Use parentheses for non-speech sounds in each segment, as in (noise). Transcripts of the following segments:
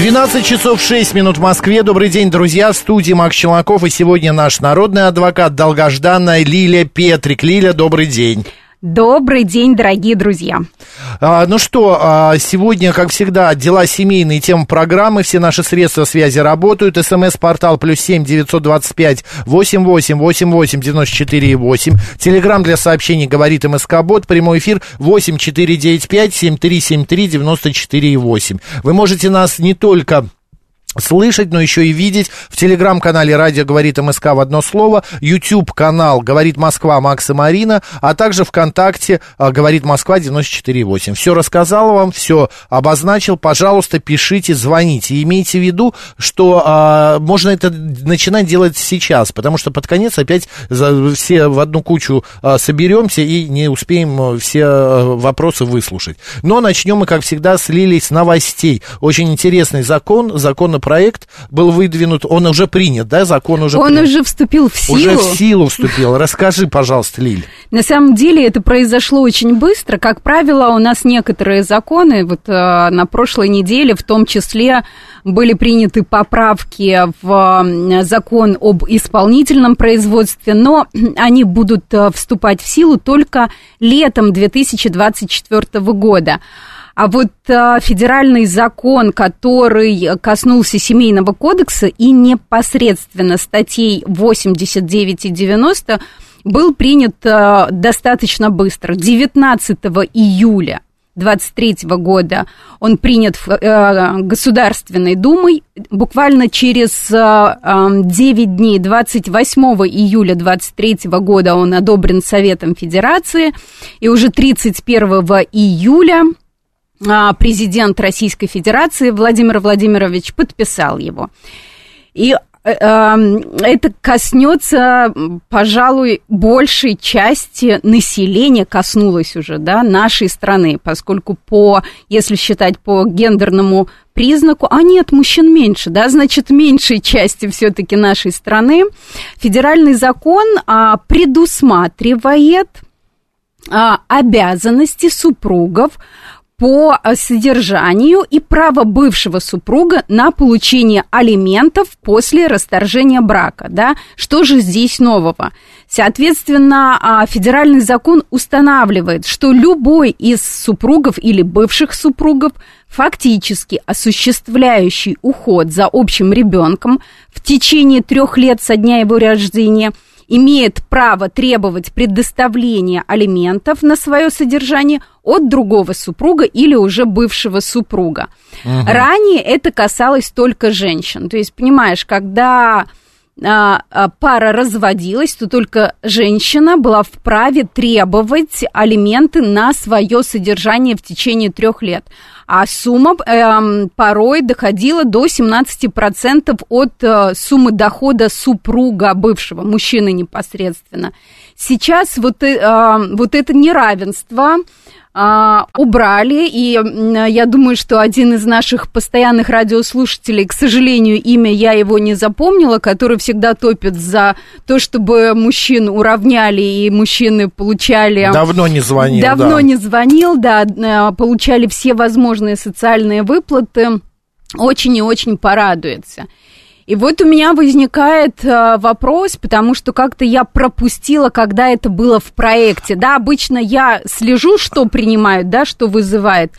12 часов 6 минут в Москве. Добрый день, друзья. В студии Макс Челноков. И сегодня наш народный адвокат, долгожданная Лилия Петрик. Лиля, добрый день. Добрый день, дорогие друзья. А, ну что, а, сегодня, как всегда, дела семейные, тема программы, все наши средства связи работают. СМС-портал плюс семь девятьсот двадцать пять восемь восемь восемь восемь девяносто четыре восемь. Телеграмм для сообщений говорит МСК Бот. Прямой эфир восемь четыре девять пять семь три семь три девяносто четыре восемь. Вы можете нас не только слышать, но еще и видеть в телеграм-канале «Радио говорит МСК» в одно слово, YouTube-канал «Говорит Москва» Макс и Марина, а также ВКонтакте а, «Говорит Москва» 94,8. Все рассказал вам, все обозначил, пожалуйста, пишите, звоните. Имейте в виду, что а, можно это начинать делать сейчас, потому что под конец опять за, все в одну кучу а, соберемся и не успеем а, все а, вопросы выслушать. Но начнем мы, как всегда, с Лилей с новостей. Очень интересный закон, закон законопроект был выдвинут, он уже принят, да, закон уже Он принят? уже вступил в силу. Уже в силу вступил. Расскажи, пожалуйста, Лиль. На самом деле это произошло очень быстро. Как правило, у нас некоторые законы, вот э, на прошлой неделе в том числе были приняты поправки в закон об исполнительном производстве, но (clears throat) они будут э, вступать в силу только летом 2024 года. А вот а, федеральный закон, который коснулся семейного кодекса и непосредственно статей 89 и 90, был принят а, достаточно быстро. 19 июля 23 года он принят э, Государственной Думой. Буквально через э, 9 дней, 28 июля 23 года он одобрен Советом Федерации. И уже 31 июля а, президент Российской Федерации Владимир Владимирович подписал его. И э, эм, это коснется, пожалуй, большей части населения, коснулось уже, да, нашей страны, поскольку по, если считать по гендерному признаку, а нет, мужчин меньше, да, значит, меньшей части все-таки нашей страны, федеральный закон а, предусматривает а, обязанности супругов по э, содержанию и право бывшего супруга на получение алиментов после расторжения брака. Да? Что же здесь нового? Соответственно, а, федеральный закон устанавливает, что любой из супругов или бывших супругов, фактически осуществляющий уход за общим ребенком в течение трех лет со дня его рождения – имеет право требовать предоставления алиментов на свое содержание от другого супруга или уже бывшего супруга. Угу. Ранее это касалось только женщин. То есть, понимаешь, когда пара разводилась, то только женщина была вправе требовать алименты на свое содержание в течение трех лет. А сумма э, порой доходила до 17% от э, суммы дохода супруга бывшего, мужчины непосредственно. Сейчас вот, э, вот это неравенство а, убрали, и я думаю, что один из наших постоянных радиослушателей, к сожалению, имя я его не запомнила, который всегда топит за то, чтобы мужчин уравняли и мужчины получали... Давно не звонил, Давно да. не звонил, да, э, получали все возможные социальные выплаты, очень и очень порадуется. И вот у меня возникает э, вопрос, потому что как-то я пропустила, когда это было в проекте. Да, обычно я слежу, что принимают, да, что вызывает.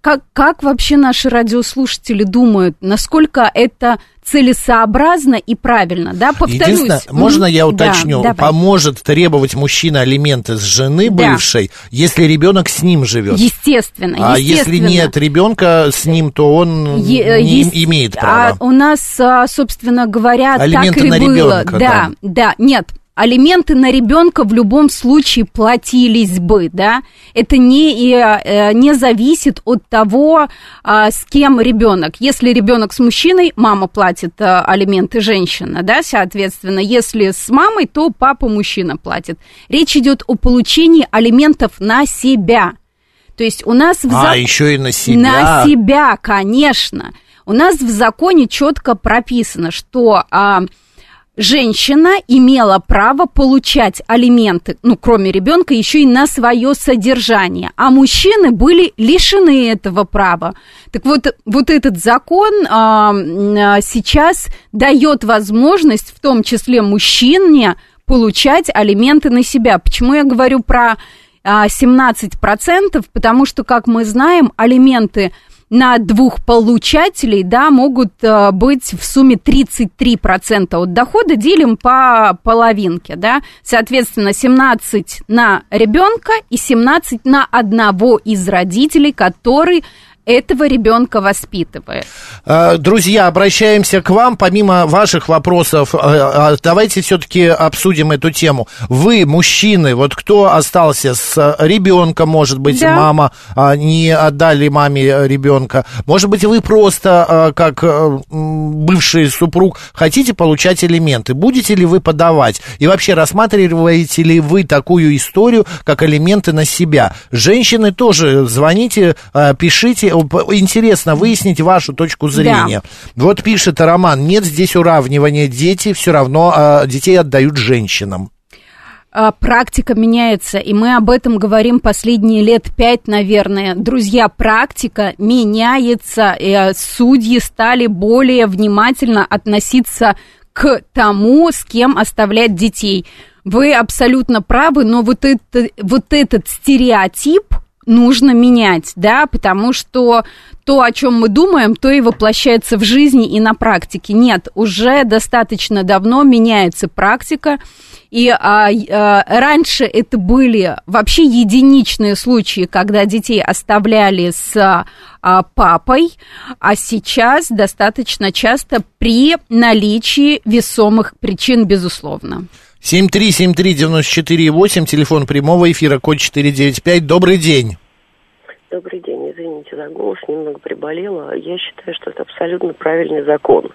Как, как вообще наши радиослушатели думают, насколько это целесообразно и правильно, да, повторюсь. Единственное, можно я уточню, да, поможет требовать мужчина алименты с жены да. бывшей, если ребенок с ним живет? Естественно, А если нет ребенка с ним, то он е- не есть, имеет права? А у нас, а, собственно говоря, Алименты так и на было. ребенка, да, да, да, нет, алименты на ребенка в любом случае платились бы, да, это не, э, не зависит от того, а, с кем ребенок. Если ребенок с мужчиной, мама платит э, алименты женщина, да, соответственно, если с мамой, то папа мужчина платит. Речь идет о получении алиментов на себя. То есть у нас в а, еще и на себя. На себя, конечно. У нас в законе четко прописано, что а, женщина имела право получать алименты, ну, кроме ребенка, еще и на свое содержание, а мужчины были лишены этого права. Так вот, вот этот закон а, а сейчас дает возможность, в том числе мужчине, получать алименты на себя. Почему я говорю про 17%? А, Потому что, как мы знаем, алименты на двух получателей, да, могут э, быть в сумме 33% от дохода, делим по половинке, да, соответственно, 17 на ребенка и 17 на одного из родителей, который этого ребенка воспитывает. А, друзья, обращаемся к вам. Помимо ваших вопросов, а, а, давайте все-таки обсудим эту тему. Вы, мужчины, вот кто остался с ребенком, может быть, да. мама не отдали маме ребенка. Может быть, вы просто, как бывший супруг, хотите получать элементы. Будете ли вы подавать? И вообще, рассматриваете ли вы такую историю, как элементы на себя? Женщины тоже звоните, пишите интересно выяснить вашу точку зрения. Да. Вот пишет Роман, нет здесь уравнивания, дети все равно, а, детей отдают женщинам а, практика меняется, и мы об этом говорим последние лет пять, наверное. Друзья, практика меняется, и а, судьи стали более внимательно относиться к тому, с кем оставлять детей. Вы абсолютно правы, но вот, это, вот этот стереотип, нужно менять, да, потому что то, о чем мы думаем, то и воплощается в жизни и на практике. Нет, уже достаточно давно меняется практика, и а, а, раньше это были вообще единичные случаи, когда детей оставляли с а, папой, а сейчас достаточно часто при наличии весомых причин, безусловно. 7373948, телефон прямого эфира, код 495. Добрый день. Добрый день, извините за голос, немного приболела. Я считаю, что это абсолютно правильный закон,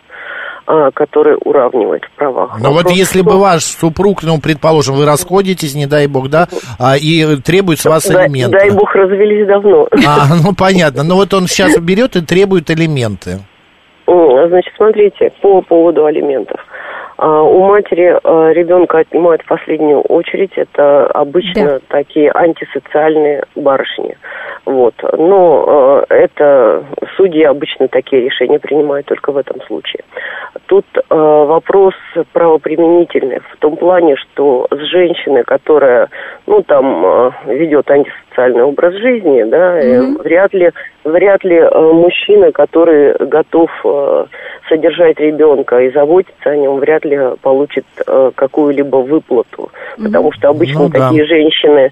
а, который уравнивает в правах. Но Вопрос, вот если что... бы ваш супруг, ну, предположим, вы расходитесь, не дай бог, да, а, и требует с вас да, элементы. Дай бог, развелись давно. А, ну, понятно. Но вот он сейчас берет и требует элементы. Значит, смотрите, по поводу алиментов. А, у матери а, ребенка отнимают в последнюю очередь. Это обычно да. такие антисоциальные барышни. Вот. Но э, это судьи обычно такие решения принимают только в этом случае. Тут вопрос правоприменительный в том плане, что с женщиной, которая, ну, там, ведет антисоциальный образ жизни, да, mm-hmm. вряд ли, вряд ли мужчина, который готов содержать ребенка и заботиться о нем, вряд ли получит э, какую-либо выплату, mm-hmm. потому что обычно ну, такие да. женщины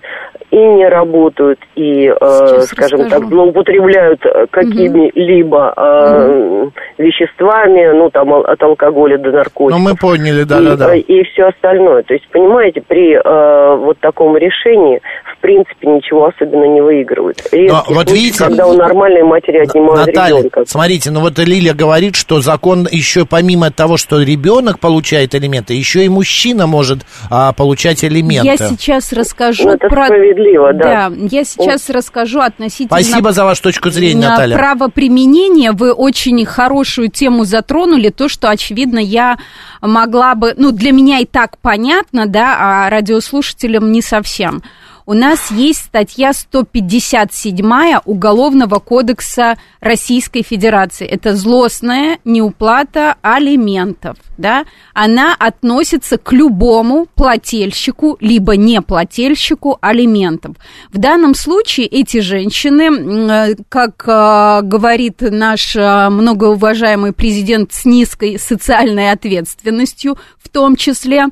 и не работают, и, э, скажем расскажу. так, злоупотребляют э, какими-либо э, веществами, ну, там, от алкоголя до наркотиков. Ну, мы поняли, да-да-да. И, и все остальное. То есть, понимаете, при э, вот таком решении, в принципе, ничего особенно не выигрывают. Но, вот случаи, видите, когда у нормальной матери отнимают Наталья, ребенка. смотрите, ну вот Лилия говорит, что закон еще помимо того, что ребенок получает элементы, еще и мужчина может а, получать элементы. Я сейчас расскажу ну, это про... справедливо, да. Да, я сейчас Он... расскажу относительно... Спасибо за вашу точку зрения, Наталья. Правоприменение. Вы очень хорошую тему затронули, то, что, очевидно, я могла бы... Ну, для меня и так понятно, да, а радиослушателям не совсем у нас есть статья 157 Уголовного кодекса Российской Федерации. Это злостная неуплата алиментов. Да? Она относится к любому плательщику, либо неплательщику алиментов. В данном случае эти женщины, как э, говорит наш э, многоуважаемый президент с низкой социальной ответственностью, в том числе,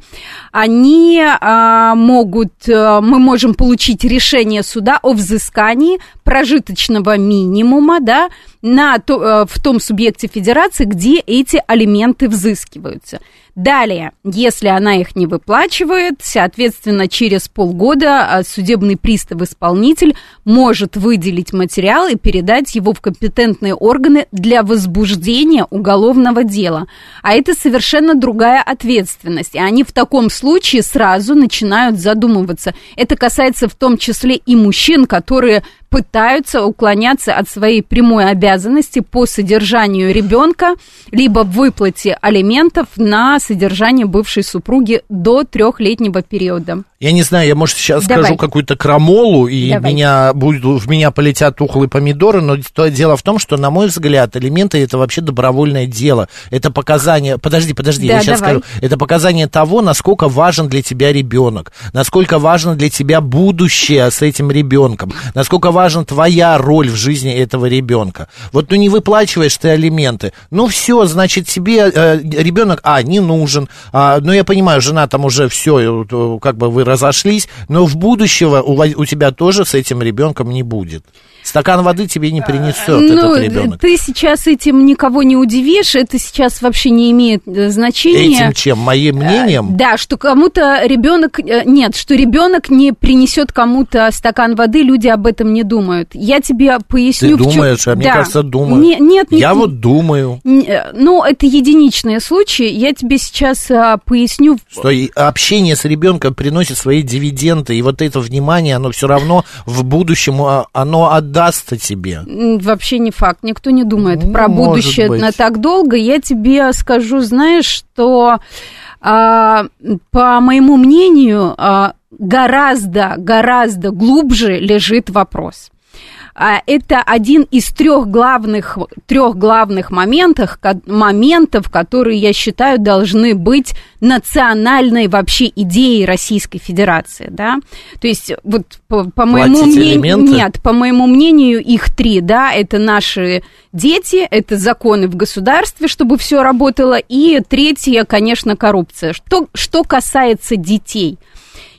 они э, могут, мы можем получить решение суда о взыскании прожиточного минимума, да, на то, э, в том субъекте федерации, где эти алименты взыскиваются. Далее, если она их не выплачивает, соответственно, через полгода а, судебный пристав-исполнитель может выделить материал и передать его в компетентные органы для возбуждения уголовного дела. А это совершенно другая ответственность. И они в таком случае сразу начинают задумываться. Это касается в том числе и мужчин, которые пытаются уклоняться от своей прямой обязанности по содержанию ребенка, либо выплате алиментов на содержание бывшей супруги до трехлетнего периода. Я не знаю, я, может, сейчас Давай. скажу какую-то крамолу, и меня будет, в меня полетят тухлые помидоры, но то, дело в том, что, на мой взгляд, элементы это вообще добровольное дело. Это показание... Подожди, подожди, да, я сейчас давай. скажу. Это показание того, насколько важен для тебя ребенок, насколько важно для тебя будущее с этим ребенком, насколько важна твоя роль в жизни этого ребенка. Вот ну не выплачиваешь ты алименты, ну все, значит, тебе э, ребенок, а, не нужен, а, ну я понимаю, жена там уже все, э, как бы вы разошлись, но в будущего у, у тебя тоже с этим ребенком не будет. Стакан воды тебе не принесет ну, этот ребенок. Ты сейчас этим никого не удивишь, это сейчас вообще не имеет э, значения. Этим чем? Моим мнением? Да, что кому-то ребенок, э, нет, что ребенок не принесет кому-то стакан воды, люди об этом не думают. Я тебе поясню. Ты думаешь, чем... а мне да. кажется, думаю. Не, нет, нет, Я вот думаю. Ну, это единичные случаи. Я тебе сейчас а, поясню. Что общение с ребенком приносит свои дивиденды, и вот это внимание, оно все равно в будущем, а, оно отдаст тебе. Вообще не факт. Никто не думает ну, про будущее на так долго. Я тебе скажу, знаешь, что а, по моему мнению, а, гораздо, гораздо глубже лежит вопрос. А, это один из трех главных, трех главных моментов, моментов, которые, я считаю, должны быть национальной вообще идеей Российской Федерации, да. То есть, вот по, по моему мнению, нет, по моему мнению, их три, да, это наши дети, это законы в государстве, чтобы все работало, и третье, конечно, коррупция. Что, что касается детей –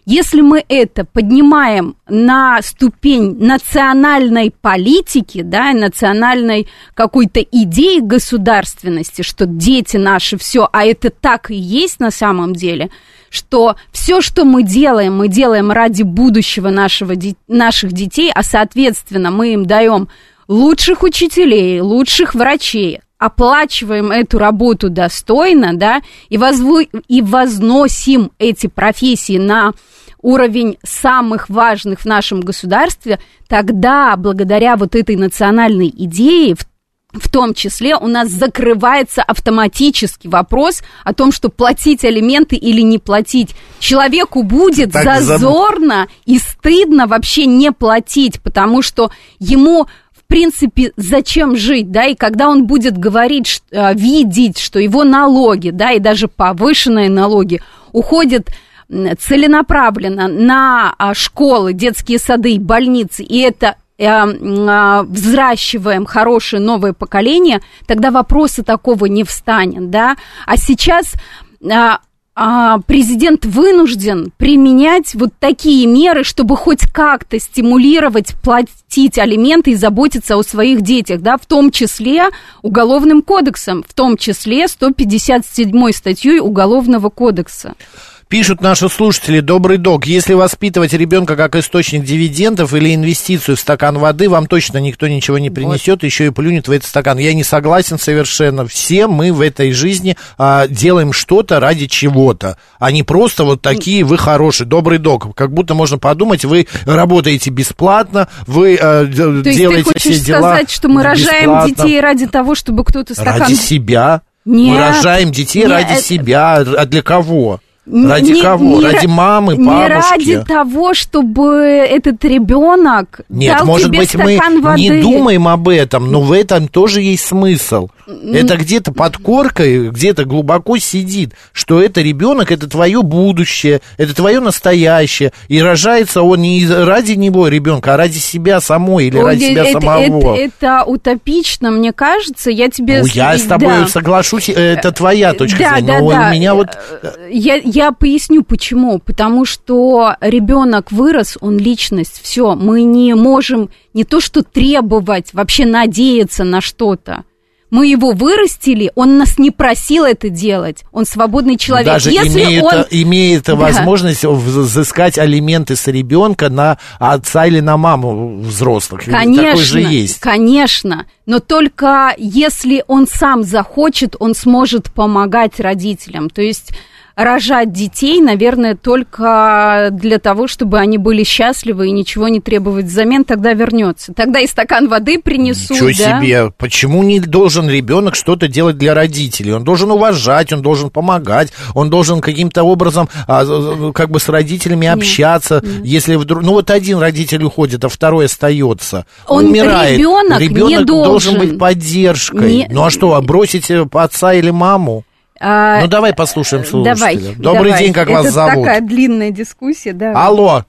если мы это поднимаем на ступень национальной политики, да, национальной какой-то идеи государственности, что дети наши все, а это так и есть на самом деле, что все, что мы делаем, мы делаем ради будущего нашего, наших детей, а соответственно мы им даем лучших учителей, лучших врачей, оплачиваем эту работу достойно, да, и, возву... и возносим эти профессии на уровень самых важных в нашем государстве, тогда благодаря вот этой национальной идее, в в том числе у нас закрывается автоматически вопрос о том, что платить алименты или не платить. Человеку будет так зазорно заб... и стыдно вообще не платить, потому что ему принципе, зачем жить, да, и когда он будет говорить, э, видеть, что его налоги, да, и даже повышенные налоги уходят целенаправленно на а, школы, детские сады, больницы, и это э, а, взращиваем хорошее новое поколение, тогда вопроса такого не встанет, да. А сейчас а, президент вынужден применять вот такие меры, чтобы хоть как-то стимулировать платить алименты и заботиться о своих детях, да, в том числе уголовным кодексом, в том числе 157 статьей Уголовного кодекса. Пишут наши слушатели, добрый док, если воспитывать ребенка как источник дивидендов или инвестицию в стакан воды, вам точно никто ничего не принесет, вот. еще и плюнет в этот стакан. Я не согласен совершенно. Все мы в этой жизни а, делаем что-то ради чего-то, а не просто вот такие, вы хороший, добрый док. Как будто можно подумать, вы работаете бесплатно, вы а, То делаете ты все дела сказать, что мы рожаем детей ради того, чтобы кто-то стакан... Ради себя. Нет. Мы рожаем детей Нет. ради себя. А для кого? Ради не, кого? Не, ради мамы, бабушки? Не ради того, чтобы этот ребенок Нет, дал может тебе быть, мы воды. не думаем об этом, но в этом тоже есть смысл. Это где-то под коркой, где-то глубоко сидит, что это ребенок, это твое будущее, это твое настоящее. И рожается он не ради него ребенка, а ради себя самой или Ой, ради себя это, самого. Это, это утопично, мне кажется. Я тебе... Ну, я с тобой да. соглашусь, это твоя точка да, зрения. Да, но да. у меня вот... Я, я поясню, почему. Потому что ребенок вырос, он личность, все. Мы не можем не то что требовать, вообще надеяться на что-то Мы его вырастили, он нас не просил это делать. Он свободный человек. Даже Если имеет, он... имеет Да. возможность взыскать алименты с ребенка на отца или на маму взрослых. Конечно, Такой же есть. конечно. Но только если он сам захочет, он сможет помогать родителям. То есть рожать детей, наверное, только для того, чтобы они были счастливы и ничего не требовать взамен, тогда вернется. Тогда и стакан воды принесут, Ничего да? себе. Почему не должен ребенок что-то делать для родителей? Он должен уважать, он должен помогать, он должен каким-то образом а, как бы с родителями общаться. Если вдруг... Ну вот один родитель уходит, а второй остается. Он- умирает. ребенок не Ребенок должен должен. быть поддержкой. Не- Ну а что, а бросить отца или маму? А, Ну давай послушаем слушателя. Давай. Добрый давай. день, как вас Это зовут? такая длинная дискуссия, да. Алло.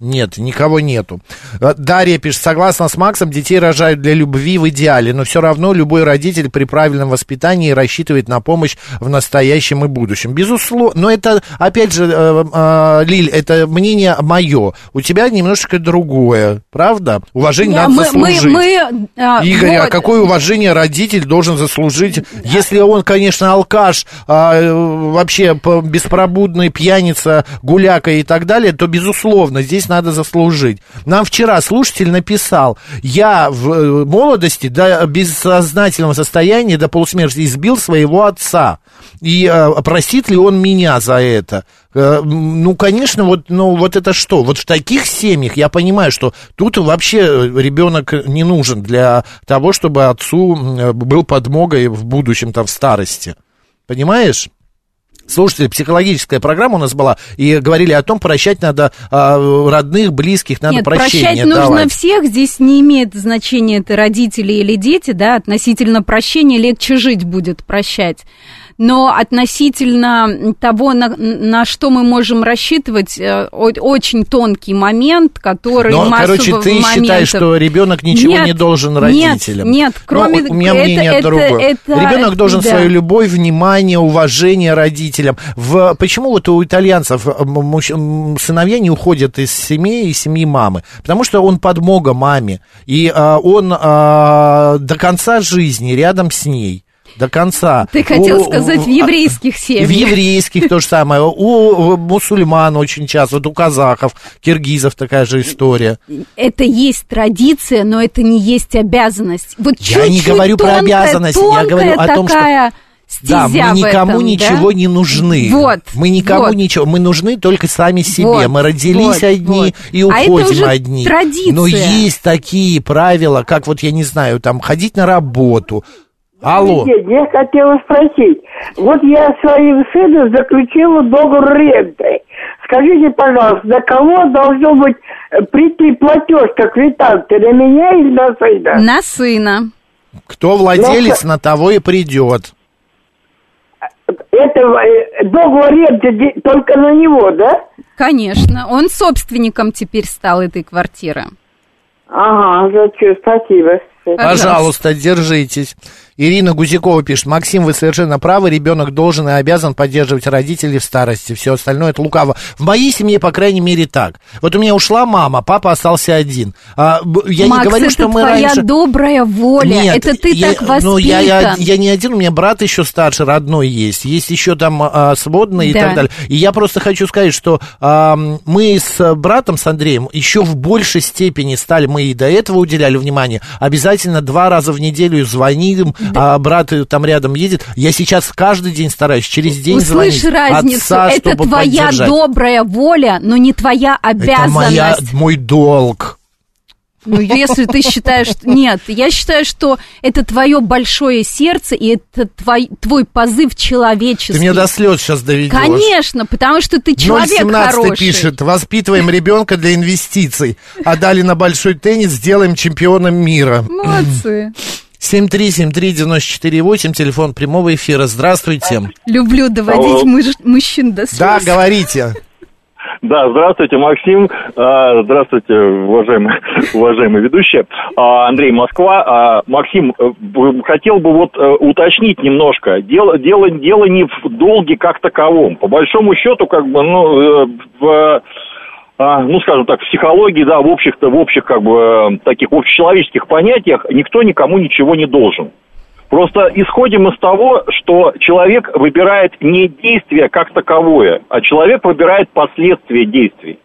Нет, никого нету. Э, Дарья пишет, согласно с Максом, детей рожают для любви в идеале, но все равно любой родитель при правильном воспитании рассчитывает на помощь в настоящем и будущем. Безусловно, но это, опять же, э, э, Лиль, это мнение мое. У тебя немножечко другое, правда? Уважение Я- надо мы, мы, заслужить. мы, а, Игорь, а вот. какое уважение родитель должен заслужить, если он, конечно, алкаш, а, вообще беспробудный пьяница, гуляка и так далее, то, безусловно, здесь надо заслужить. Нам вчера слушатель написал, я в э, молодости до бессознательного состояния, до полусмерти избил своего отца. И э, простит ли он меня за это? Э, Ну, конечно, вот, ну, вот это что? Вот в таких семьях я понимаю, что тут вообще ребенок не нужен для того, чтобы отцу м, был подмогой в будущем, там, в старости. Понимаешь? Слушайте, психологическая программа у нас была, и говорили о том, прощать надо а, родных, близких, надо Нет, прощение прощать нужно давать. всех. Здесь не имеет значения, это родители или дети, да, относительно прощения легче жить будет прощать. Но относительно того, на, на что мы можем рассчитывать, э, очень тонкий момент, который Но, массу короче, ты моментов- считаешь, что ребенок ничего Нет, не должен нет, родителям? нет, Ну, кроме- у меня это- мнение это- другое. это- Ребенок должен да. свою любовь, внимание, уважение родителям. В, почему вот у итальянцев м, муж- сыновья не уходят из семьи, из семьи мамы? Потому что он подмога маме. И а, он а, до конца жизни рядом с ней. До конца. Ты хотел У- сказать в еврейских семьях. В еврейских то же самое. У мусульман очень часто, вот у казахов, киргизов такая же история. Это есть традиция, но это не есть обязанность. Вот Я не чуть-чуть говорю про тонкая, обязанность, я говорю о том, что- такая Да, стезя мы в никому этом, ничего да? не нужны. Вот. Мы никому вот. ничего. Мы нужны только сами себе. Вот, мы родились вот, одни вот. и А это уходим уже одни. традиция. Но есть такие правила, как вот я не знаю, там ходить на работу. Алло. Нет, я хотела спросить. Вот я своим сыном заключила договор ренты. Скажите, пожалуйста, на кого должно быть э, прийти платеж, как квитанция, на меня или на сына? На сына. Кто владелец, Ну, на того и придет. Это э, договор ренты только на него, да? Конечно. Он собственником теперь стал этой квартиры. Ага, зачем? Спасибо. Пожалуйста, держитесь. Ирина Гузякова пишет, Максим, вы совершенно правы, ребенок должен и обязан поддерживать родителей в старости, все остальное это лукаво. В моей семье, по крайней мере, так. Вот у меня ушла мама, папа остался один. А, я Макс, не говорю, это что мы твоя раньше... добрая воля. Нет, это ты я, так воспитан. Ну, я, я, я не один, у меня брат еще старше, родной есть. Есть еще там а, сводный и Да. так далее. И я просто хочу сказать, что а, мы с братом, с Андреем, еще в большей степени стали, мы и до этого уделяли внимание, обязательно два раза в неделю звоним, а брат там рядом едет. Я сейчас каждый день стараюсь, через день Услышь звонить разницу. отца, это твоя добрая воля, но не твоя Это обязанность. моя, мой долг. Ну, если ты считаешь... Нет, я считаю, что это твое большое сердце, и это твой, твой позыв человеческий. Ты меня до слез сейчас доведешь. Конечно, потому что ты человек 017 хороший. пишет, воспитываем ребенка для инвестиций, а дали на большой теннис, сделаем чемпионом мира. Молодцы. 7373948, телефон прямого эфира. Здравствуйте. Люблю доводить мыж- мужчин до слез. Да, говорите. Да, здравствуйте, Максим. А, Здравствуйте, уважаемый, (laughs) уважаемый ведущий. А, Андрей Москва. А, Максим, э, хотел бы вот э, уточнить немножко. Дело, дело, дело не в долге как таковом. По большому счету, как бы, ну, э, в а, ну, скажем так, в психологии, да, в общих-то, в общих, как бы, э, таких общечеловеческих понятиях никто никому ничего не должен. Просто исходим из того, что человек выбирает не действие как таковое, а человек выбирает последствия действий.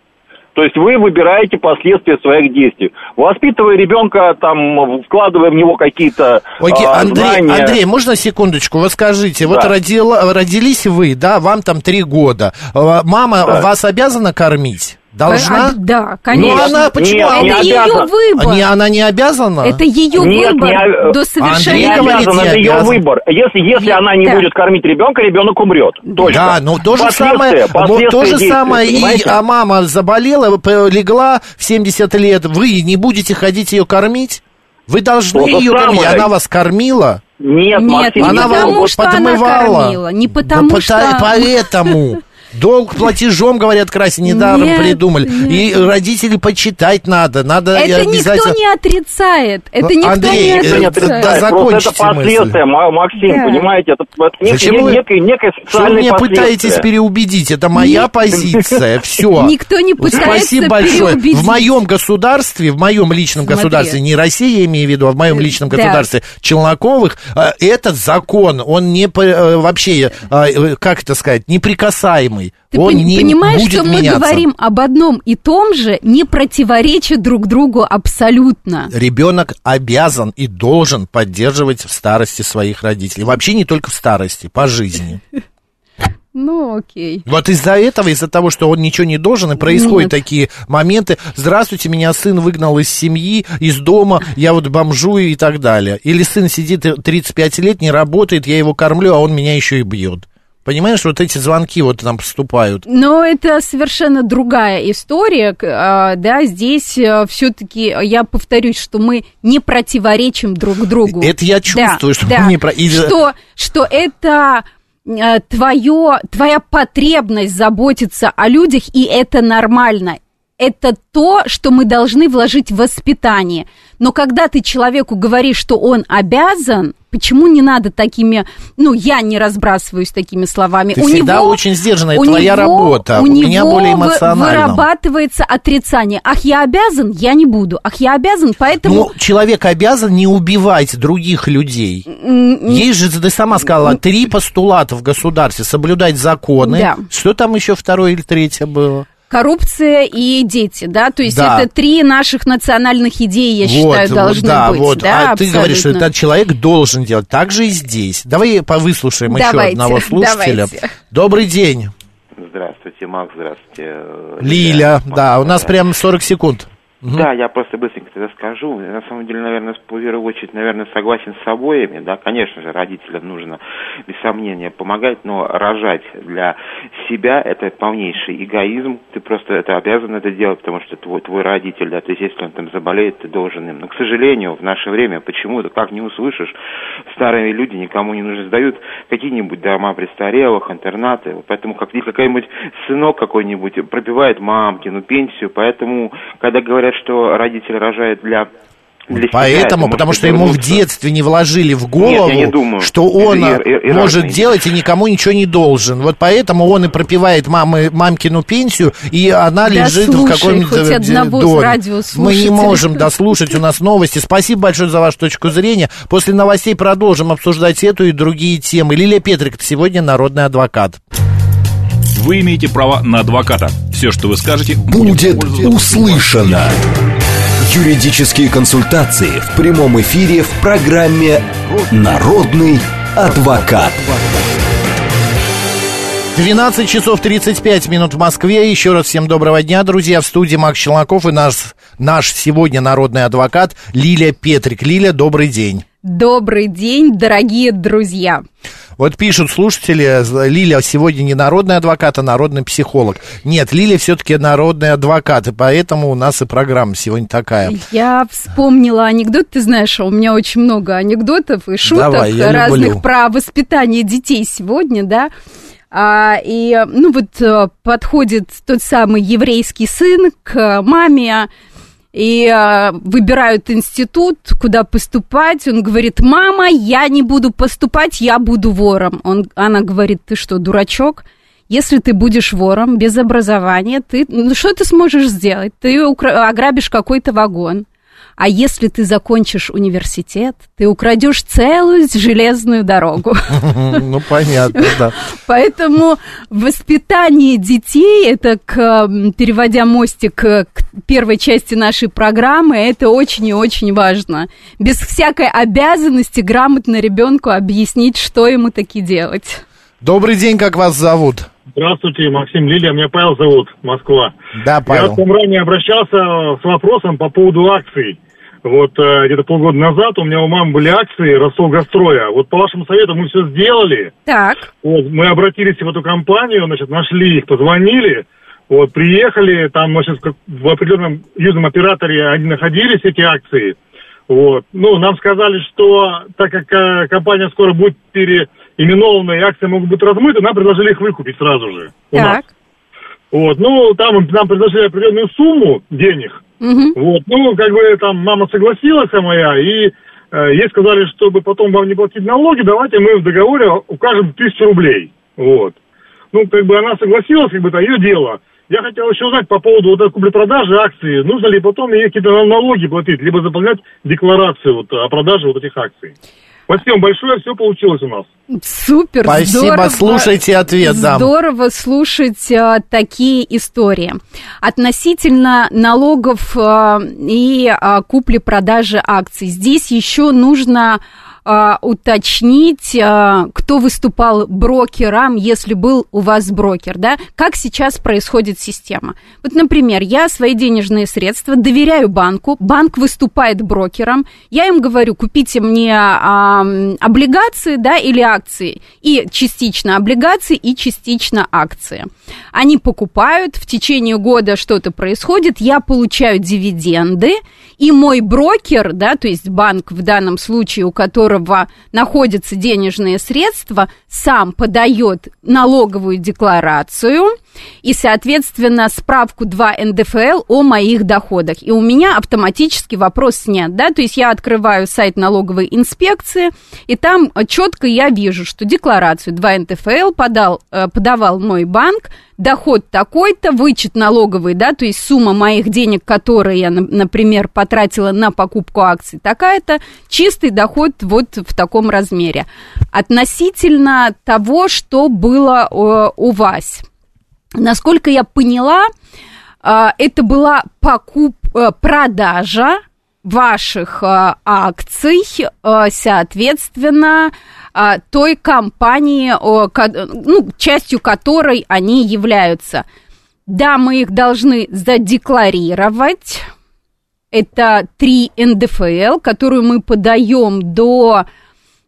То есть вы выбираете последствия своих действий. Воспитывая ребенка, там, вкладывая в него какие-то Окей, а, Андрей, знания. Андрей, можно секундочку? Вы скажите, вот Да. родила, родились вы, да, вам там три года. А, Мама Да. вас обязана кормить? Должна? А, да, Ну, конечно. она почему? Нет, она- не это ее обязана. выбор. Не, она не обязана? Это ее Нет, выбор не до Не совершения. Андрей говорит, обязан, не это ее обязан. выбор. Если, если Я- она не да. будет кормить ребенка, ребенок умрет. Точно. Да, ну то же самое, вот последствия то же самое и а мама заболела, легла в 70 лет, вы не будете ходить ее кормить? Вы должны То ее кормить, она вас кормила? Нет, Нет, Максим, не она потому, вас что она подмывала. кормила, не Да потому, пота- что... Поэтому. Долг платежом, говорят, красить недаром Нет, придумали. нет. И родителей почитать надо. Надо Это никто обязательно... не отрицает. Это Ну, никто Андрей, не э, Это не да, отрицает. отрицает. Просто это закончите последствия, Ма- Максим, Да. понимаете, это, это нек- Зачем вы- некое, некое Что вы меня пытаетесь переубедить? Это моя Нет. позиция. Все. Никто не пытается Спасибо большое. переубедить. В моем государстве, в моем личном Смотри. государстве, не Россия, я имею в виду, а в моем личном Да. государстве Челноковых, э, этот закон, он не э, вообще, э, как это сказать, неприкасаемый. Ты он пон- не понимаешь, будет что мы меняться. говорим об одном и том же, не противореча друг другу абсолютно. Ребенок обязан и должен поддерживать в старости своих родителей. Вообще не только в старости, по жизни. Ну, окей. Вот из-за этого, из-за того, что он ничего не должен, и происходят Нет. такие моменты. Здравствуйте, меня сын выгнал из семьи, из дома, я вот бомжую и так далее. Или сын сидит э, 35 лет, не работает, я его кормлю, а он меня еще и бьет. Понимаешь, вот эти звонки вот там поступают. Но это совершенно другая история, а, да, здесь все-таки я повторюсь, что мы не противоречим друг другу. Это я Да, чувствую, что да. мы не про- Что, что это э, твое, твоя потребность заботиться о людях, и это нормально. Это то, что мы должны вложить в воспитание. Но когда ты человеку говоришь, что он обязан, почему не надо такими... Ну, я не разбрасываюсь такими словами. Ты всегда очень сдержанная, у твоя него- работа, У, у меня него более эмоционально. вырабатывается отрицание. Ах, я обязан, я не буду. Ах, я обязан, поэтому... Ну, человек обязан не убивать других людей. Есть же, ты сама сказала, три постулата в государстве. Соблюдать законы. Да. Что там еще второе или третье было? Коррупция и дети, да, то есть Да. это три наших национальных идеи, я считаю, вот, должны да, быть. вот. да, а ты говоришь, что абсолютно. этот человек должен делать. Так же и здесь. Давай повыслушаем еще Давайте, одного слушателя. давайте. Добрый день, Здравствуйте, Макс, здравствуйте. Лиля. Макс, Да, у нас да. прям 40 секунд. Мгм. Да, я просто быстренько тогда скажу. На самом деле, наверное, в первую очередь, наверное, согласен с обоими. Да, конечно же, родителям нужно, без сомнения, помогать, но рожать для себя – это полнейший эгоизм. Ты просто это обязан это делать, потому что твой, твой родитель, да, то есть если он там заболеет, ты должен им. Но, к сожалению, в наше время почему-то, как не услышишь, старые люди никому не нужны, сдают какие-нибудь дома престарелых, интернаты. Поэтому как какой-нибудь сынок какой-нибудь пробивает мамкину пенсию, поэтому, когда говорят, что родитель рожает для для себя, Поэтому, это потому что ему в детстве не вложили в голову, я не думаю. что он Это ир- ир- может ирония. делать и никому ничего не должен. Вот поэтому он и пропивает мамы, мамкину пенсию, и она Да лежит в слушай, э, одного доме. Мы не можем дослушать, у нас новости. Спасибо большое за вашу точку зрения. После новостей продолжим обсуждать эту и другие темы. Лилия Петрик, сегодня народный адвокат. Вы имеете право на адвоката. Все, что вы скажете, Будет пользоваться- услышано. Юридические консультации в прямом эфире в программе «Народный адвокат». 12 часов 35 минут в Москве. Еще раз всем доброго дня, друзья. В студии Макс Челноков и наш, наш сегодня народный адвокат Лилия Петрик. Лилия, добрый день. Добрый день, дорогие друзья. Вот пишут слушатели, Лилия сегодня не народный адвокат, а народный психолог. Нет, Лилия все-таки народный адвокат, и поэтому у нас и программа сегодня такая. Я вспомнила анекдот, ты знаешь, у меня очень много анекдотов и шуток Давай, разных люблю. про воспитание детей сегодня, да. А, и, ну вот, э, подходит тот самый еврейский сын к маме, и э, выбирают институт, куда поступать. Он говорит, мама, я не буду поступать, я буду вором. Он, она говорит, ты что, дурачок? Если ты будешь вором без образования, ты ну, что ты сможешь сделать? Ты укра- ограбишь какой-то вагон. А если ты закончишь университет, ты украдешь целую железную дорогу. (laughs) Ну, понятно, да. Поэтому воспитание детей, это, к, переводя мостик к первой части нашей программы, это очень и очень важно. Без всякой обязанности грамотно ребенку объяснить, что ему таки делать. Добрый день, как вас зовут? Здравствуйте, Максим Лилия, меня Павел зовут, Москва. Да, Я Павел. к вам ранее обращался с вопросом по поводу акций. Вот э, где-то полгода назад у меня у мамы были акции Ростовгастроя. Вот по вашему совету мы все сделали. Так. Вот, мы обратились в эту компанию, значит, нашли их, позвонили. Вот, приехали, там, значит, как в определенном южном операторе они находились, эти акции. Вот. Ну, нам сказали, что так как э, компания скоро будет переименована и акции могут быть размыты, нам предложили их выкупить сразу же. у нас. Так. Вот, ну, там нам предложили определенную сумму денег. Мгм. Вот, ну, как бы там мама согласилась а моя, и э, ей сказали, чтобы потом вам не платить налоги, давайте мы в договоре укажем тысячу рублей. Вот. Ну, как бы она согласилась, как бы это ее дело. Я хотел еще узнать по поводу вот этой купли-продажи акций. Нужно ли потом ей какие-то налоги платить, либо заполнять декларацию вот, о продаже вот этих акций. Спасибо большое, все получилось у нас. Супер, Спасибо, здорово. слушайте ответ, да. Здорово слушать а, такие истории. Относительно налогов а, и а, купли-продажи акций, здесь еще нужно а, уточнить, а, кто выступал брокером, если был у вас брокер, да, как сейчас происходит система. Вот, например, я свои денежные средства доверяю банку, банк выступает брокером, я им говорю, купите мне а, облигации, да, или акции, и частично облигации, и частично акции. Они покупают, в течение года что-то происходит, я получаю дивиденды, и мой брокер, да, то есть банк в данном случае, у которого находятся денежные средства, сам подает налоговую декларацию и, соответственно, справку 2 НДФЛ о моих доходах. И у меня автоматически вопрос снят, да, то есть я открываю сайт налоговой инспекции, и там четко я вижу, что декларацию 2 НДФЛ подал, э, подавал мой банк, доход такой-то, вычет налоговый, да, то есть сумма моих денег, которые я, на- например, потратила на покупку акций, такая-то, чистый доход вот в таком размере. Относительно того, что было э, у вас. Насколько я поняла, э, это была покуп, э, продажа ваших э, акций, э, соответственно, э, той компании, ну, частью которой они являются. Да, мы их должны задекларировать. Это 3 НДФЛ, которую мы подаем до а,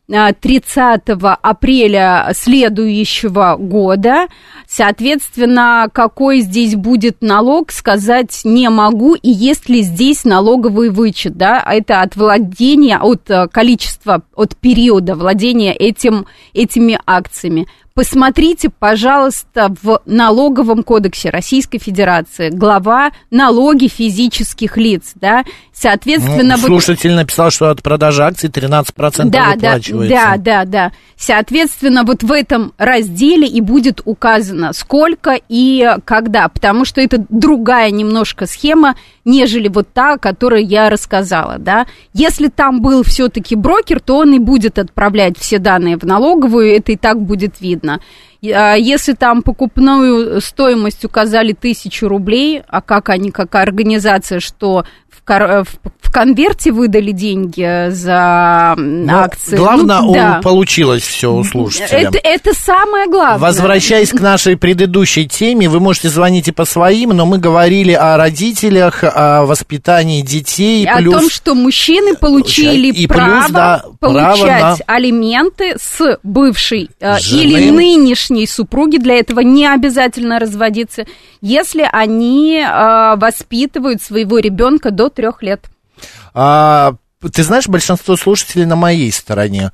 30 апреля следующего года. Соответственно, какой здесь будет налог, сказать не могу. И есть ли здесь налоговый вычет, да, это от владения, от э, количества, от периода владения этим, этими акциями. Посмотрите, пожалуйста, в налоговом кодексе Российской Федерации глава налоги физических лиц, да, соответственно... Ну, вот- слушатель написал, что от продажи акций 13% да, да, выплачивается. да, да, да. Соответственно, вот в этом разделе и будет указано, сколько и когда, потому что это другая немножко схема, нежели вот та, о которой я рассказала, да. Если там был все-таки брокер, то он и будет отправлять все данные в налоговую, это и так будет видно. А Если там покупную стоимость указали тысячу рублей, а как они, как организация, что в, кор- в- конверте выдали деньги за м, Но акции. Главное, ну, да. получилось все у слушателя. это, это самое главное. Возвращаясь к нашей предыдущей теме, вы можете звонить и по своим, но мы говорили о родителях, о воспитании детей. о плюс... том, что мужчины получили И плюс, право да, право получать на- алименты с бывшей э, Жены. или нынешней супруги. Для этого не обязательно разводиться, если они э, воспитывают своего ребенка до трех лет. А, ты знаешь, большинство слушателей на моей стороне.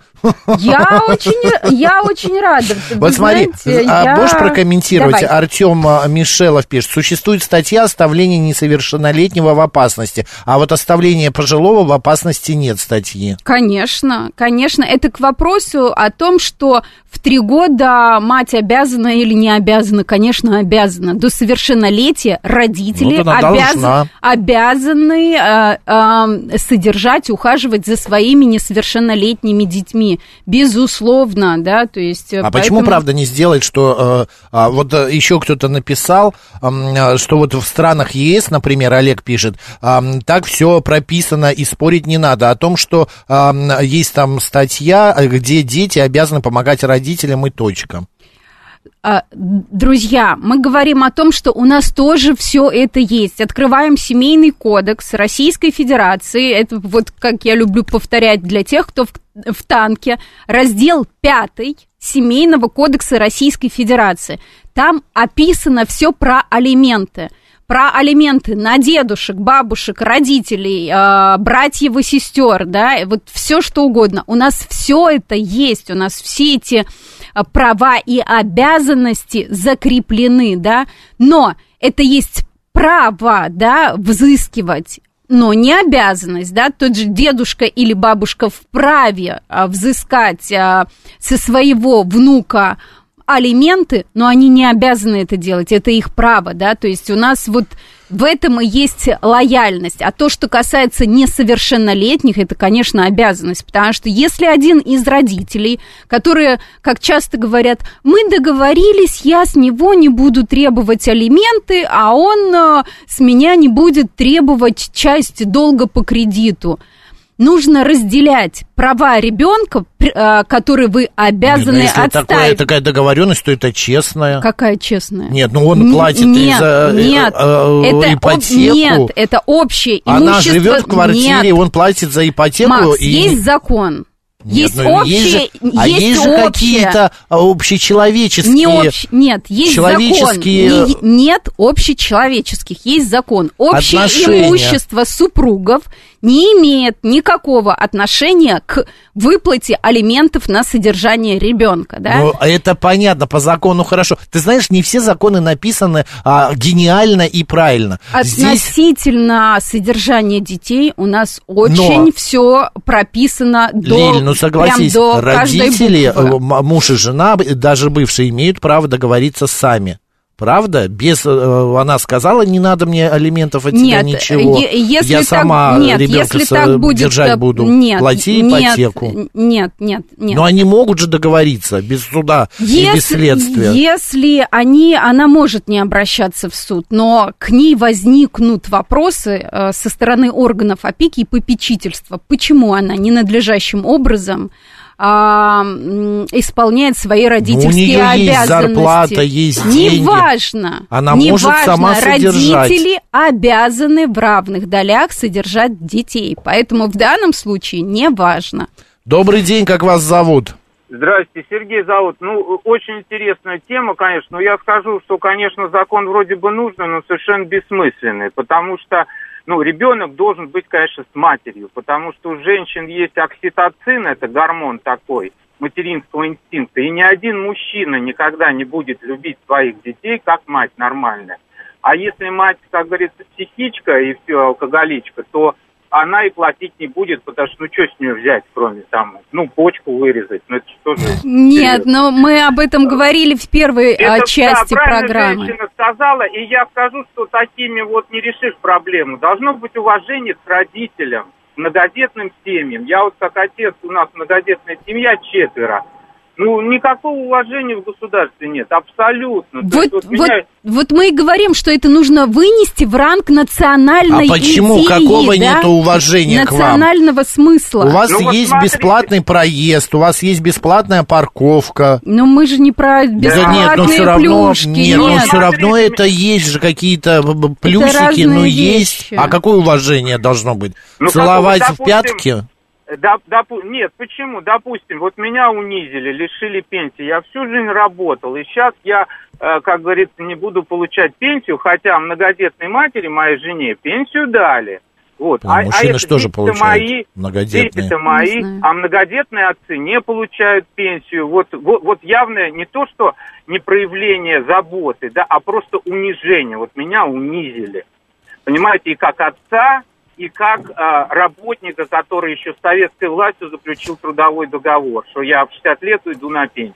Я очень, я очень рада. Вы Вот смотри, знаете, а я- можешь прокомментировать? Давай. Артем а, Мишелов пишет, существует статья оставление несовершеннолетнего в опасности, а вот оставление пожилого в опасности нет статьи. Конечно, конечно. Это к вопросу о том, что в три года мать обязана или не обязана. Конечно, обязана. До совершеннолетия родители Ну, обязан- обязаны э, э, содержать, ухаживать за своими несовершеннолетними детьми. Безусловно, да, то есть... э, А почему, поэтому- правда, не сделать, что э, а, вот э, еще кто-то написал, э, что вот в странах ЕС, например, Олег пишет, так все прописано и спорить не надо о том, что есть там статья, где дети обязаны помогать родителям и точка. А, Друзья, мы говорим о том, что у нас тоже все это есть. Открываем семейный кодекс Российской Федерации. Это вот, как я люблю повторять для тех, кто в, в танке. Раздел 5 Семейного кодекса Российской Федерации. Там описано все про алименты. Про алименты на дедушек, бабушек, родителей, э, братьев и сестер, да, вот все что угодно. У нас все это есть, у нас все эти права и обязанности закреплены, да, но это есть право, да, взыскивать но не обязанность, да, тот же дедушка или бабушка вправе а, взыскать а, со своего внука алименты, но они не обязаны это делать, это их право, да, то есть у нас вот в этом и есть лояльность. А то, что касается несовершеннолетних, это, конечно, обязанность. Потому что если один из родителей, которые, как часто говорят, мы договорились, я с него не буду требовать алименты, а он э, с меня не будет требовать часть долга по кредиту. Нужно разделять права ребенка, э, которые вы обязаны Ну, если такое, отстаивать. такая договоренность, то это честная. Какая честная? Нет, ну он платит нет, за э, нет, э, э, это об- ипотеку. нет, это общее Она имущество. живет в квартире, Нет. он платит за ипотеку. Макс, и... есть закон. Нет, есть ну, общее, есть же, а есть есть же какие-то а, общечеловеческие... Не общ... Нет, есть человеческие- закон. Не- нет общечеловеческих, есть закон. Общее Отношения. имущество супругов не имеет никакого отношения к выплате алиментов на содержание ребенка, да? Ну, это понятно, по закону хорошо. Ты знаешь, не все законы написаны а, гениально и правильно. Здесь Относительно содержания детей у нас очень Но- все прописано до, Лиль, ну согласись, до каждой родители, э, муж и жена, б- даже бывшие, имеют право договориться сами. Правда? Без, э, она сказала, не надо мне алиментов от тебя Нет, ничего. если Я так- сама нет, ребенка если так будет, держать э, буду. Нет, Плати нет, ипотеку. Нет, нет, нет. Но они могут же договориться без суда и без следствия. если они, она может не обращаться в суд, но к ней возникнут вопросы э, со стороны органов опеки и попечительства. Почему она ненадлежащим образом а, исполняет свои родительские Ну, нее есть обязанности? зарплата, есть деньги. Неважно. Она неважно. может сама содержать. Родители обязаны в равных долях содержать детей. Поэтому в данном случае неважно. Добрый день, как вас зовут? Здрасте, Сергей зовут. Ну, очень интересная тема, конечно. Но я скажу, что, конечно, закон вроде бы нужный, но совершенно бессмысленный. Потому что, ну, ребенок должен быть, конечно, с матерью. Потому что у женщин есть окситоцин, это гормон такой, материнского инстинкта. И ни один мужчина никогда не будет любить своих детей, как мать нормальная. А если мать, как говорится, психичка и все, алкоголичка, то она и платить не будет, потому что, ну, что с нее взять, кроме там, ну, почку вырезать, ну, это что же... Нет, но мы об этом говорили в первой а, Это, части да, программы. женщина сказала, и я скажу, что такими вот не решишь проблему. Должно быть уважение к родителям, многодетным семьям. Я вот как отец, у нас многодетная семья, четверо. Ну, никакого уважения в государстве нет, абсолютно. Вот, есть вот вот, меня- вот мы и говорим, что это нужно вынести в ранг национальной А почему? идеи, Какого да? нету уважения к вам? Национального смысла. У вас Ну, вот есть смотрите. бесплатный проезд, у вас есть бесплатная парковка. Но мы же не про Да бесплатные нет, но все равно, плюшки. нет, но нет. все равно это есть же какие-то плюсики, ну есть. вещи. А какое уважение должно быть? Ну, как Целовать в допустим, пятки? Да, допу- нет, почему? Допустим, вот меня унизили, лишили пенсии. Я всю жизнь работал, и сейчас я, э, как говорится, не буду получать пенсию, хотя многодетной матери, моей жене, пенсию дали. Вот. А, мужчины же тоже получают мои, многодетные. Дети-то мои, а многодетные отцы не получают пенсию. Вот, вот, вот явное не то, что не проявление заботы, да, а просто унижение. Вот меня унизили. Понимаете, и как отца, и как а, работника, который еще с советской властью заключил трудовой договор, что я в 60 лет уйду на пенсию.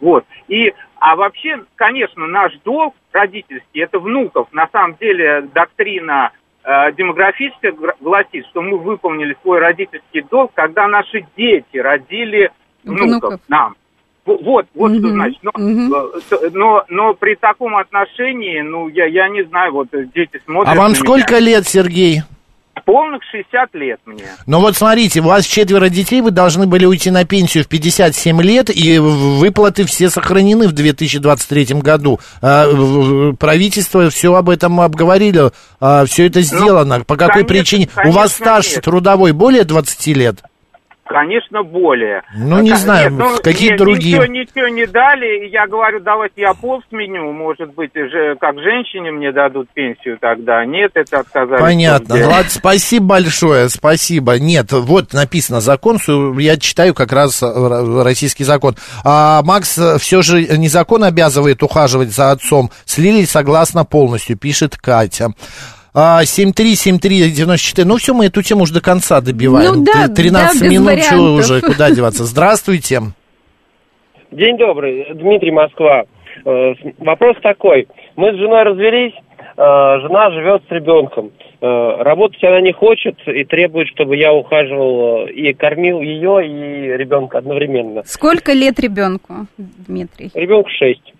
Вот. И, а вообще, конечно, наш долг родительский, это внуков. На самом деле, доктрина Э, демографическая гласит, что мы выполнили свой родительский долг, когда наши дети родили внуков, внуков. нам. Вот, вот угу, что значит. Но, угу. но, но при таком отношении, ну, я, я не знаю, вот дети смотрят. А вам сколько меня. лет, Сергей? Полных 60 лет мне. Ну вот смотрите, у вас четверо детей, вы должны были уйти на пенсию в 57 лет, и выплаты все сохранены в 2023 году. А, правительство все об этом обговорили, а, все это ну, сделано. Ну, По какой конечно, причине? Конечно, у вас стаж нет. трудовой более 20 лет? Конечно, более. Ну, не знаю, ну, какие нет, другие. Ничего, ничего не дали. Я говорю, давайте я пол сменю. Может быть, же, как женщине мне дадут пенсию тогда. Нет, это отказались. Понятно. Ладно, спасибо большое, спасибо. Нет, вот написано закон, я читаю как раз э, российский закон. А Макс все же не закон обязывает ухаживать за отцом. Слили согласно полностью, пишет Катя. 7373948. Ну, все, мы эту тему уже до конца добиваем. Ну, да, 13 да, минут, что уже, куда деваться. Здравствуйте. День добрый, Дмитрий Москва. Э, вопрос такой. Мы с женой развелись, э, жена живет с ребенком. Э, работать она не хочет и требует, чтобы я ухаживал и кормил ее и ребенка одновременно. Сколько лет ребенку, Дмитрий? Ребенку шесть.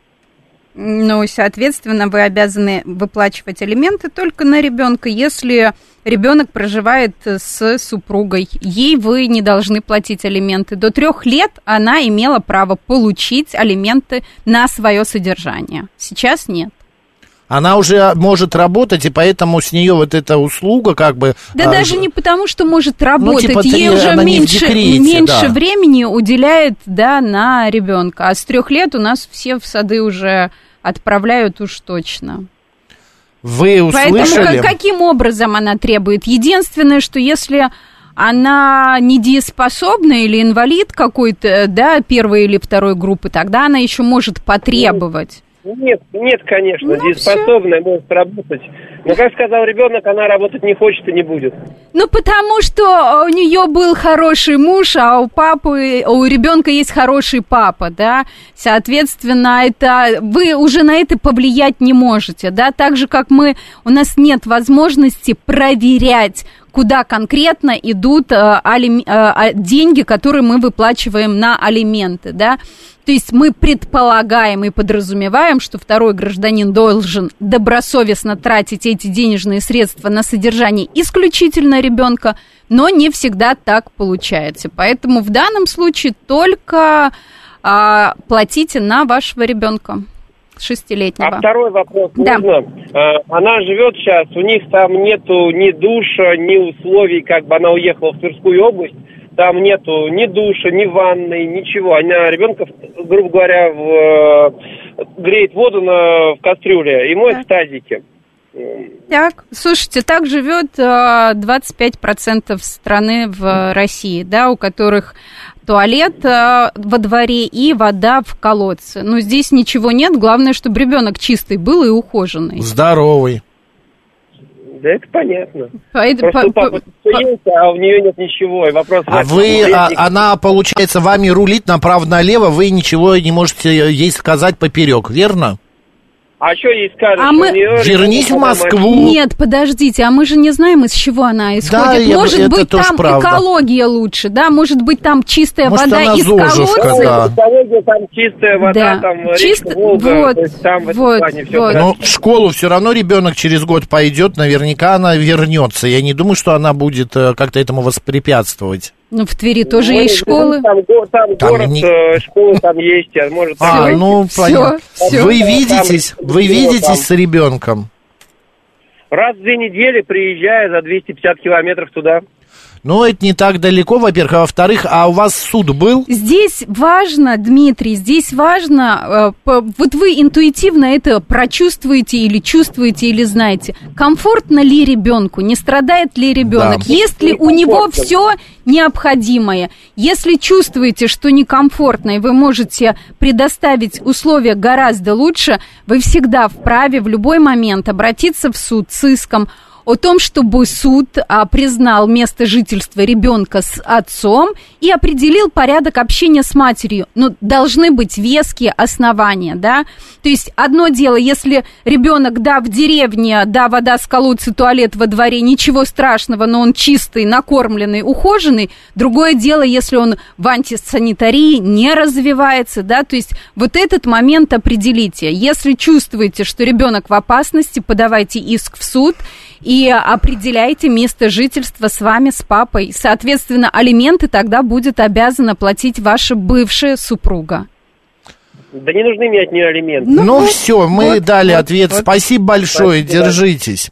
Ну, соответственно, вы обязаны выплачивать алименты только на ребенка, если ребенок проживает с супругой. Ей вы не должны платить алименты. До трех лет она имела право получить алименты на свое содержание. Сейчас нет она уже может работать, и поэтому с нее вот эта услуга как бы... Да а, даже не потому, что может работать, ну, типа, ей уже меньше, декрете, меньше да. времени уделяет да, на ребенка. А с трех лет у нас все в сады уже отправляют уж точно. Вы услышали? Поэтому каким образом она требует? Единственное, что если она недееспособна или инвалид какой-то, да, первой или второй группы, тогда она еще может потребовать. Нет, нет, конечно, ну, дееспособная может работать. Но, как сказал ребенок, она работать не хочет и не будет. Ну, потому что у нее был хороший муж, а у папы, у ребенка есть хороший папа, да. Соответственно, это вы уже на это повлиять не можете, да. Так же, как мы, у нас нет возможности проверять, куда конкретно идут э, алим, э, деньги, которые мы выплачиваем на алименты, да. То есть мы предполагаем и подразумеваем, что второй гражданин должен добросовестно тратить эти денежные средства на содержание исключительно ребенка, но не всегда так получается. Поэтому в данном случае только а, платите на вашего ребенка шестилетнего. А второй вопрос да. можно? А, она живет сейчас, у них там нету ни душа, ни условий, как бы она уехала в Тверскую область там нету ни душа, ни ванной, ничего. Она ребенка, грубо говоря, в, э, греет воду на, в кастрюле и моет в тазике. Так, слушайте, так живет 25% страны в России, да, у которых туалет э, во дворе и вода в колодце. Но здесь ничего нет, главное, чтобы ребенок чистый был и ухоженный. Здоровый. Да это понятно. А это Просто по, папа по, есть, а у нее нет ничего. И вопрос а вы, а, она, получается, вами рулит направо-налево, вы ничего не можете ей сказать поперек, верно? А что ей скажешь? А мы... Вернись в Москву. Нет, подождите, а мы же не знаем, из чего она исходит. Да, Может я, быть, там правда. экология лучше, да? Может быть, там чистая Может, вода из колодца? Да. Экология, там чистая вода, да. там Чист... речка Волга, вот, там в вот, плане все вот. Но в школу все равно ребенок через год пойдет, наверняка она вернется. Я не думаю, что она будет э, как-то этому воспрепятствовать. Ну, в Твери тоже ну, есть школы. Там, там, там город, не... Э, школы там есть, а может... А, все, ну, понятно. Все. Вы видитесь, там, вы видитесь там. с ребенком? Раз в две недели приезжая за 250 километров туда. Но это не так далеко, во-первых. А во-вторых, а у вас суд был? Здесь важно, Дмитрий, здесь важно, э, вот вы интуитивно это прочувствуете или чувствуете, или знаете, комфортно ли ребенку, не страдает ли ребенок, да. есть ли у него все необходимое. Если чувствуете, что некомфортно, и вы можете предоставить условия гораздо лучше, вы всегда вправе в любой момент обратиться в суд с иском о том, чтобы суд а, признал место жительства ребенка с отцом и определил порядок общения с матерью. Но должны быть веские основания, да. То есть одно дело, если ребенок, да, в деревне, да, вода с колодца, туалет во дворе, ничего страшного, но он чистый, накормленный, ухоженный. Другое дело, если он в антисанитарии не развивается, да, то есть вот этот момент определите. Если чувствуете, что ребенок в опасности, подавайте иск в суд и определяйте место жительства с вами, с папой. Соответственно, алименты тогда будет обязана платить ваша бывшая супруга. Да не нужны мне от нее алименты. Ну, ну вот, все, мы вот, дали вот, ответ. Вот. Спасибо большое, Спасибо. держитесь.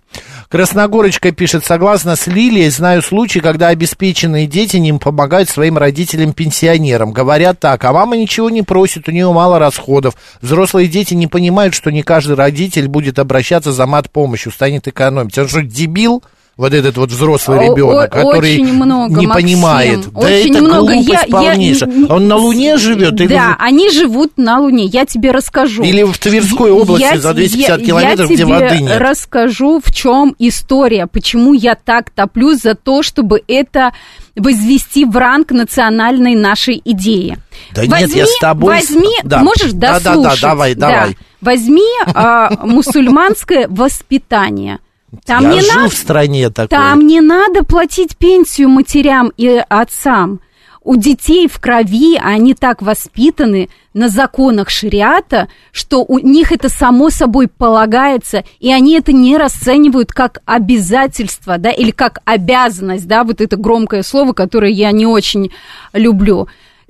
Красногорочка пишет, согласно с Лилией, знаю случаи, когда обеспеченные дети не помогают своим родителям-пенсионерам. Говорят так, а мама ничего не просит, у нее мало расходов. Взрослые дети не понимают, что не каждый родитель будет обращаться за мат-помощью, станет экономить. Он что, дебил? Вот этот вот взрослый ребенок, который много, не Максим, понимает. Да очень это много. глупость я, полнейшая. Я... Он на Луне живет? Или... Да, они живут на Луне, я тебе расскажу. Или в Тверской области я, за 250 я, километров, я где воды нет. Я расскажу, в чем история, почему я так топлю за то, чтобы это возвести в ранг национальной нашей идеи. Да возьми, нет, я с тобой... Возьми, да. можешь дослушать. Да, да, да, давай, давай. Да. Возьми а, (laughs) мусульманское воспитание. Там Я не жил на... в стране такой. Там не надо платить пенсию матерям и отцам. У детей в крови они так воспитаны на законах шариата, что у них это само собой полагается, и они это не расценивают как обязательство, да, или как обязанность, да, вот это громкое слово, которое я не очень люблю.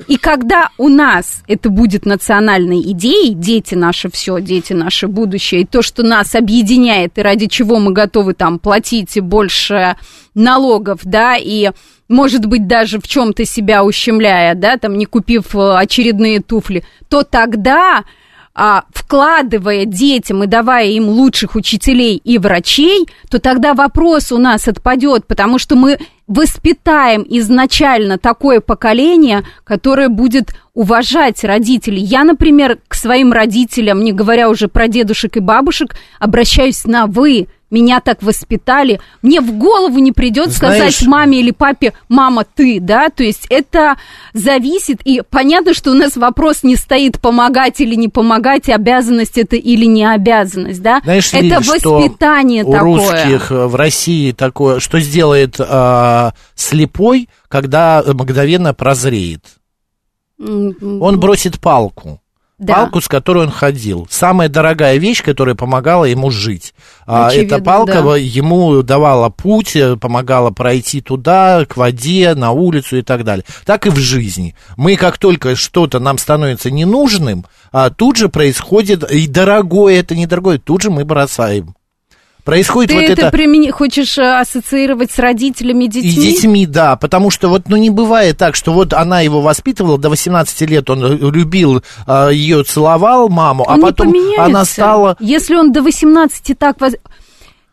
И когда у нас это будет национальной идеей, дети наши все, дети наше будущее, и то, что нас объединяет, и ради чего мы готовы там платить больше налогов, да, и может быть, даже в чем-то себя ущемляя, да, там, не купив э, очередные туфли, то тогда а, вкладывая детям и давая им лучших учителей и врачей, то тогда вопрос у нас отпадет, потому что мы воспитаем изначально такое поколение, которое будет уважать родителей. Я, например, к своим родителям, не говоря уже про дедушек и бабушек, обращаюсь на «вы», меня так воспитали, мне в голову не придет Знаешь... сказать маме или папе, мама, ты, да, то есть это зависит, и понятно, что у нас вопрос не стоит, помогать или не помогать, обязанность это или не обязанность, да, Знаешь, это Лили, воспитание что такое. у русских э, в России такое, что сделает э, слепой, когда мгновенно прозреет? Он бросит палку да. палку, с которой он ходил. Самая дорогая вещь, которая помогала ему жить. А, Очевидно, Эта палка да. ему давала путь, э, помогала пройти туда, к воде, на улицу и так далее. Так и в жизни. Мы, как только что-то нам становится ненужным, а тут же происходит, и дорогое это, недорогое, тут же мы бросаем. Происходит Ты вот это, это... Примени... хочешь э, ассоциировать с родителями детьми? И детьми, да, потому что вот, ну, не бывает так, что вот она его воспитывала, до 18 лет он любил, э, ее целовал, маму, а он а потом она стала... Если он до 18 так...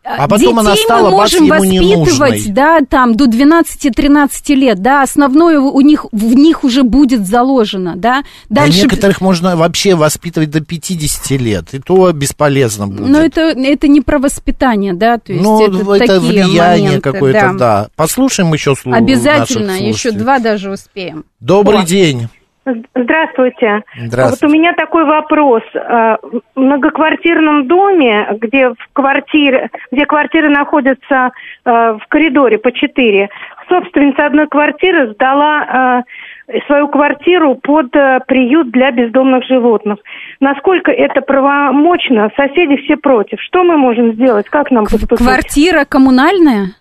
А потом Детей она стала мы можем воспитывать, да, там, до 12-13 лет, да, основное у них, в них уже будет заложено, да. Дальше... Да некоторых можно вообще воспитывать до 50 лет, и то бесполезно будет. Но это, это не про воспитание, да, то есть ну, это, это такие влияние какое-то, да. да. Послушаем еще слух Обязательно, еще два даже успеем. Добрый О. день. Здравствуйте. Здравствуйте. Вот у меня такой вопрос. Э, в многоквартирном доме, где в квартире, где квартиры находятся э, в коридоре по четыре, собственница одной квартиры сдала э, свою квартиру под приют для бездомных животных. Насколько это правомочно? Соседи все против. Что мы можем сделать? Как нам поступить? Квартира коммунальная?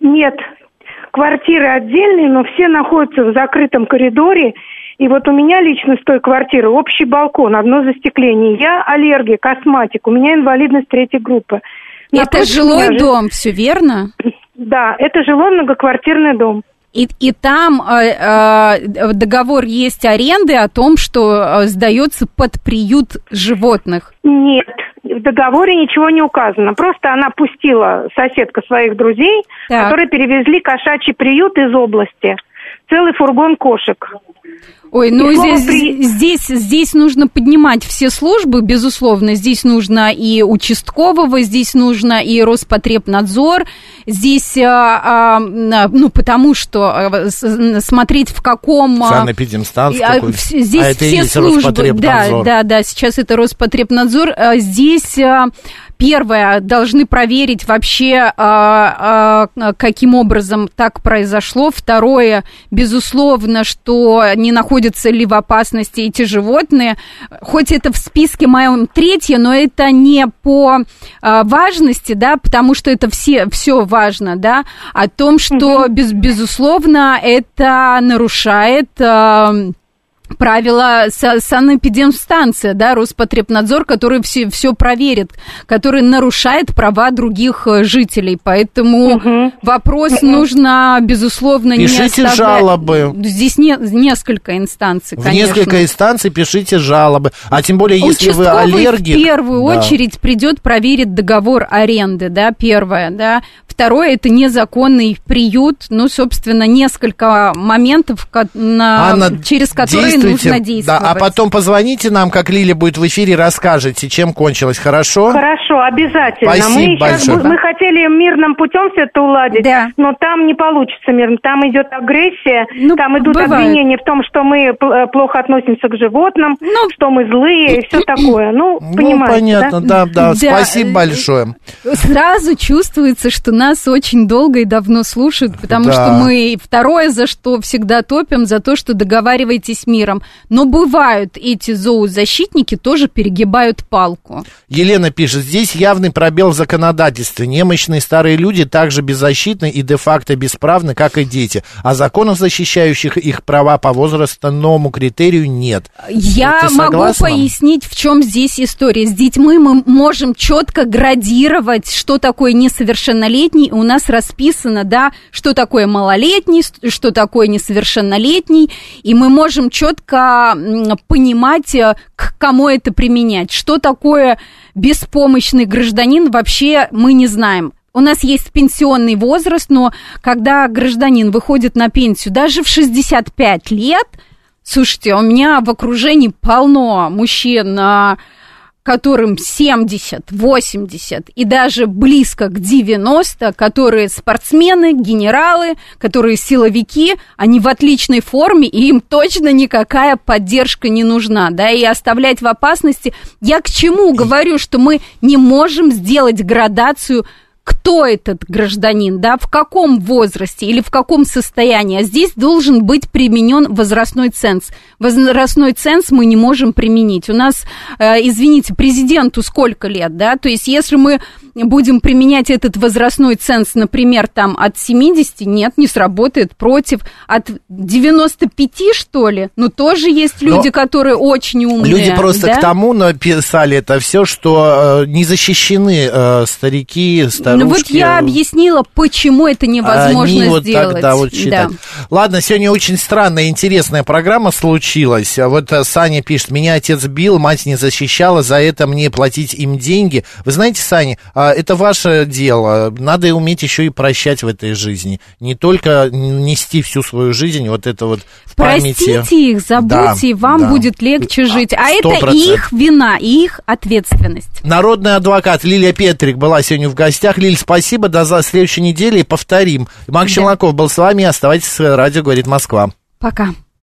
Нет. Квартиры отдельные, но все находятся в закрытом коридоре и вот у меня лично с той квартиры общий балкон, одно застекление. Я аллергик, астматик, у меня инвалидность третьей группы. Это жилой меня... дом, все верно? Да, это жилой многоквартирный дом. И, и там э, э, договор есть аренды о том, что э, сдается под приют животных. Нет, в договоре ничего не указано. Просто она пустила соседка своих друзей, Так. которые перевезли кошачий приют из области. Целый фургон кошек. Ой, ну здесь, при- здесь, здесь нужно поднимать все службы, безусловно. Здесь нужно и участкового, здесь нужно и Роспотребнадзор. Здесь, а, а, ну, потому что а, смотреть в каком... а, Санэпидемстанция а, Здесь А это и все есть службы, да, да, да, сейчас это Роспотребнадзор. А, Здесь а, первое должны проверить вообще, а, а, каким образом так произошло. Второе, безусловно, что не находятся ли в опасности эти животные. Хоть это в списке моем третье, но это не по а, важности, да, потому что это все, все важно, да, о том, что, без, безусловно, это нарушает... правила са- санэпидемстанция, да, Роспотребнадзор, который все, все проверит, который нарушает права других э, жителей. Поэтому вопрос нужно, безусловно, не Пишите оставлять. жалобы. Здесь не, несколько инстанций, В конечно. несколько инстанций пишите жалобы. А тем более, если вы Участковый аллергик... в первую Да. очередь придет, проверит договор аренды, да, первое, да. Второе, это незаконный приют, ну, собственно, несколько моментов, на- Анна, через которые нужно действовать. Да, а потом позвоните нам, как Лиля будет в эфире, расскажете, чем кончилось, хорошо? Хорошо, обязательно. Спасибо мы, сейчас большое. бу- мы хотели мирным путем все это уладить, но там не получится мирно. Там идет агрессия, там идут бывает. обвинения в том, что мы э, плохо относимся к животным, что мы злые и все такое. Ну, Ну, понимаете, понятно, да, да. Да. Спасибо большое. Сразу чувствуется, что нас очень долго и давно слушают, потому Да. что мы второе, за что всегда топим, за то, что договариваетесь с миром. Но бывают эти зоозащитники, тоже перегибают палку. Елена пишет, здесь явный пробел в законодательстве. Немощные старые люди также беззащитны и де-факто бесправны, как и дети. А законов, защищающих их права по возрастному критерию, нет. Я могу пояснить, в чем здесь история. С детьми мы можем четко градировать, что такое несовершеннолетний. У нас расписано, да, что такое малолетний, что такое несовершеннолетний. И мы можем четко понимать, э, к кому это применять. Что такое беспомощный гражданин, вообще мы не знаем. У нас есть пенсионный возраст, но когда гражданин выходит на пенсию даже в 65 лет, Слушайте, у меня в окружении полно мужчин, а, которым 70, 80 и даже близко к 90, которые спортсмены, генералы, которые силовики, они в отличной форме, и им точно никакая поддержка не нужна, да, и оставлять в опасности. Я к чему говорю, что мы не можем сделать градацию кто этот гражданин, да, в каком возрасте или в каком состоянии. А здесь должен быть применен возрастной ценз. Возрастной ценз мы не можем применить. У нас, э, извините, президенту сколько лет, да, то есть если мы будем применять этот возрастной ценз, например, там от 70, нет, не сработает, против, от 95, что ли, ну тоже есть Но люди, которые очень умные. Люди просто да? к тому написали это все, что э, не защищены э, старики, старушки. Ну вот я объяснила, почему это невозможно Они вот сделать. так, да, вот считают. Ладно, сегодня очень странная, интересная программа случилась. А Вот э, Саня пишет, меня отец бил, мать не защищала, за это мне платить им деньги. Вы знаете, Саня, а, это ваше дело. Надо уметь еще и прощать в этой жизни. Не только нести всю свою жизнь вот это вот в памяти. Простите их, забудьте, Да, и вам да. будет легче жить. А это 100%. их вина, их ответственность. Народный адвокат Лилия Петрик была сегодня в гостях. Лиль, спасибо, до за- следующей недели и повторим. Макс Челноков был с вами. Оставайтесь с радио «Говорит Москва». Пока.